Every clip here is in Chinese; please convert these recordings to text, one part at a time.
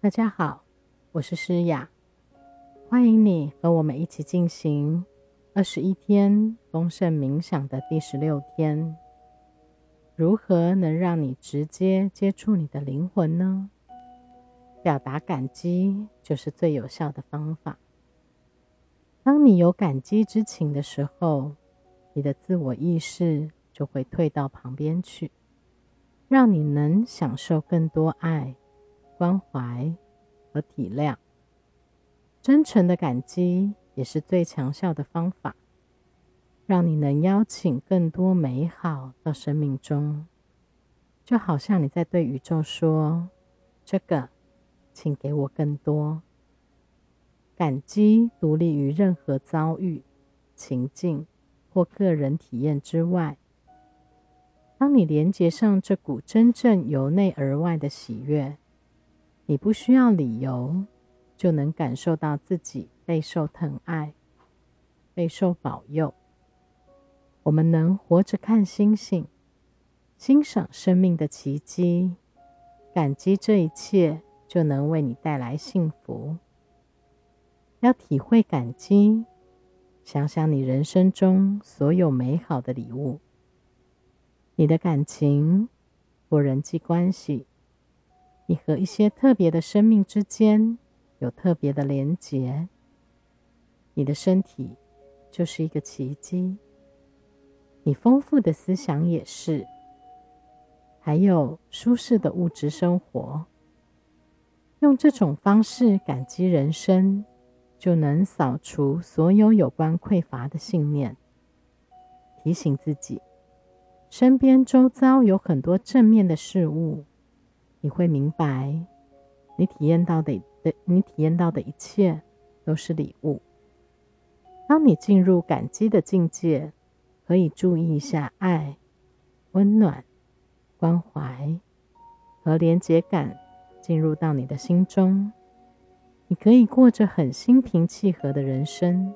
大家好，我是诗雅，欢迎你和我们一起进行二十一天丰盛冥想的第十六天。如何能让你直接接触你的灵魂呢？表达感激就是最有效的方法。当你有感激之情的时候，你的自我意识就会退到旁边去，让你能享受更多爱。关怀和体谅，真诚的感激也是最强效的方法，让你能邀请更多美好到生命中。就好像你在对宇宙说：“这个，请给我更多。”感激独立于任何遭遇、情境或个人体验之外。当你连接上这股真正由内而外的喜悦。你不需要理由，就能感受到自己备受疼爱、备受保佑。我们能活着看星星，欣赏生命的奇迹，感激这一切，就能为你带来幸福。要体会感激，想想你人生中所有美好的礼物，你的感情或人际关系。你和一些特别的生命之间有特别的连结。你的身体就是一个奇迹，你丰富的思想也是，还有舒适的物质生活。用这种方式感激人生，就能扫除所有有关匮乏的信念。提醒自己，身边周遭有很多正面的事物。你会明白，你体验到的的，你体验到的一切都是礼物。当你进入感激的境界，可以注意一下爱、温暖、关怀和连结感进入到你的心中。你可以过着很心平气和的人生，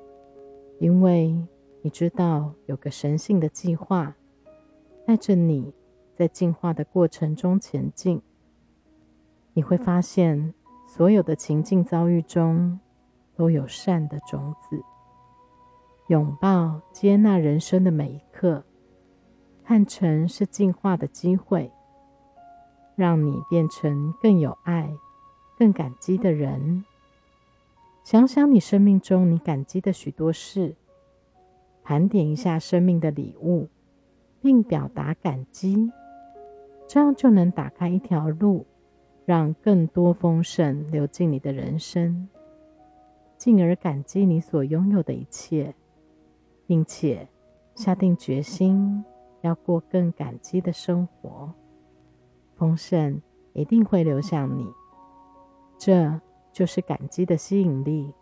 因为你知道有个神性的计划带着你在进化的过程中前进。你会发现，所有的情境遭遇中都有善的种子。拥抱、接纳人生的每一刻，看成是进化的机会，让你变成更有爱、更感激的人。想想你生命中你感激的许多事，盘点一下生命的礼物，并表达感激，这样就能打开一条路。让更多丰盛流进你的人生，进而感激你所拥有的一切，并且下定决心要过更感激的生活。丰盛一定会流向你，这就是感激的吸引力。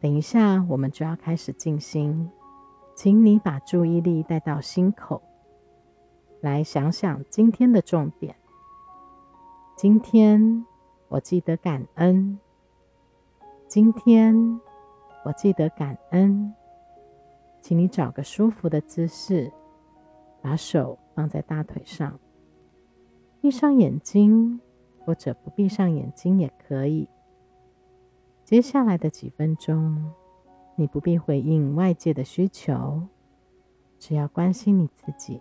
等一下，我们就要开始静心，请你把注意力带到心口，来想想今天的重点。今天我记得感恩。今天我记得感恩，请你找个舒服的姿势，把手放在大腿上，闭上眼睛，或者不闭上眼睛也可以。接下来的几分钟，你不必回应外界的需求，只要关心你自己，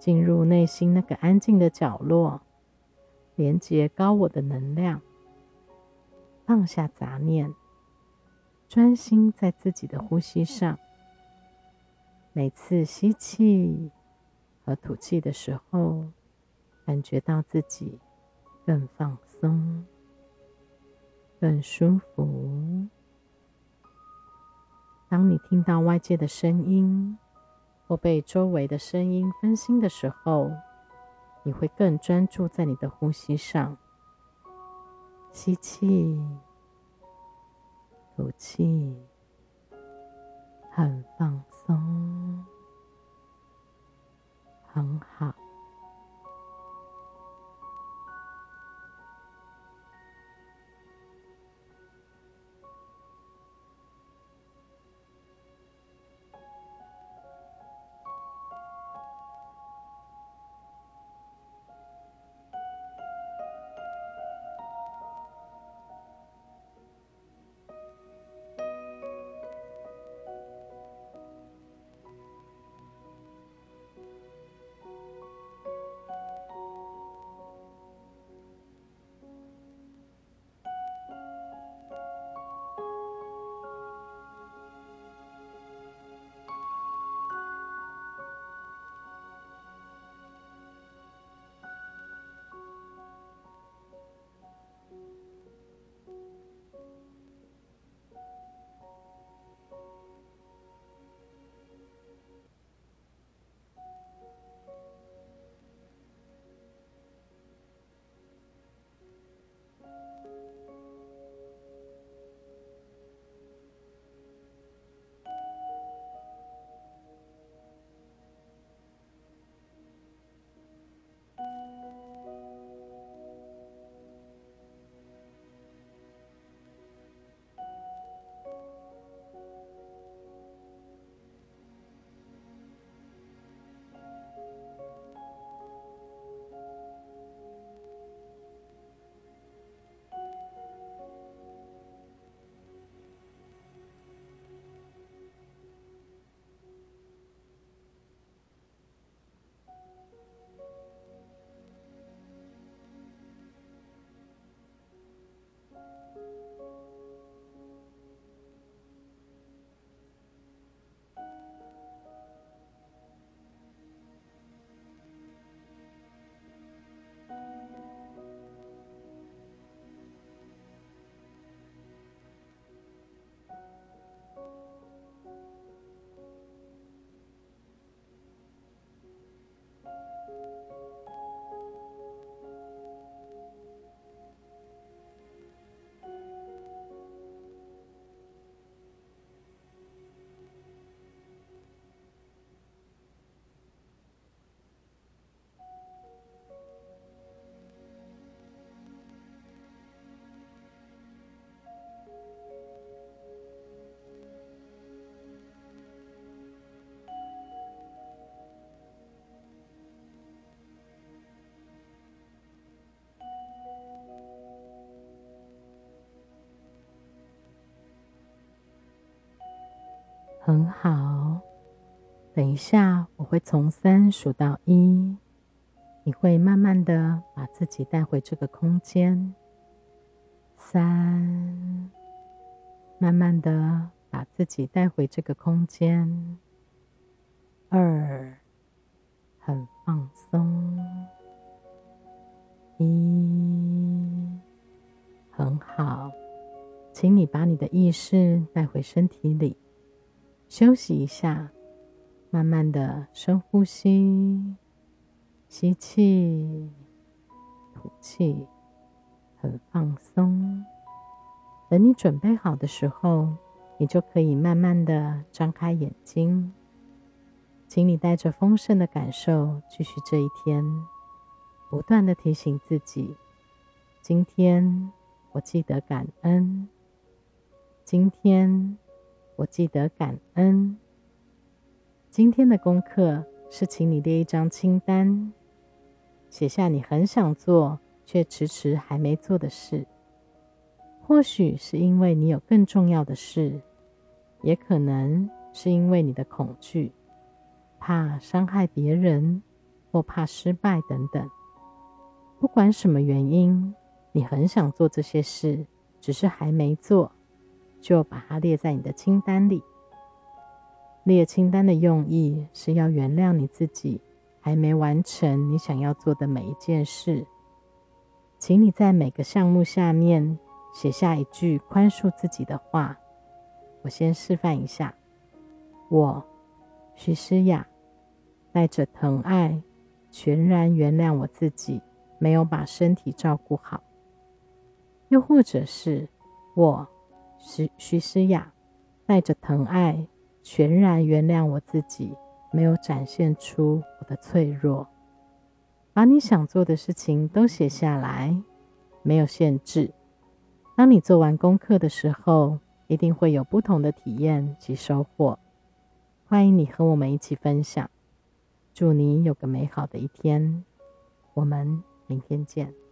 进入内心那个安静的角落。连接高我的能量，放下杂念，专心在自己的呼吸上。每次吸气和吐气的时候，感觉到自己更放松、更舒服。当你听到外界的声音或被周围的声音分心的时候，你会更专注在你的呼吸上，吸气，吐气，很放松，很好。很好。等一下，我会从三数到一，你会慢慢的把自己带回这个空间。三，慢慢的把自己带回这个空间。二，很放松。一，很好，请你把你的意识带回身体里，休息一下，慢慢的深呼吸，吸气，吐气。很放松。等你准备好的时候，你就可以慢慢的张开眼睛。请你带着丰盛的感受继续这一天，不断的提醒自己：今天我记得感恩。今天我记得感恩。今天的功课是，请你列一张清单，写下你很想做。却迟迟还没做的事，或许是因为你有更重要的事，也可能是因为你的恐惧，怕伤害别人或怕失败等等。不管什么原因，你很想做这些事，只是还没做，就把它列在你的清单里。列清单的用意是要原谅你自己，还没完成你想要做的每一件事。请你在每个项目下面写下一句宽恕自己的话。我先示范一下：我徐诗雅带着疼爱，全然原谅我自己没有把身体照顾好。又或者是我徐徐诗雅带着疼爱，全然原谅我自己没有展现出我的脆弱。把你想做的事情都写下来，没有限制。当你做完功课的时候，一定会有不同的体验及收获。欢迎你和我们一起分享。祝你有个美好的一天，我们明天见。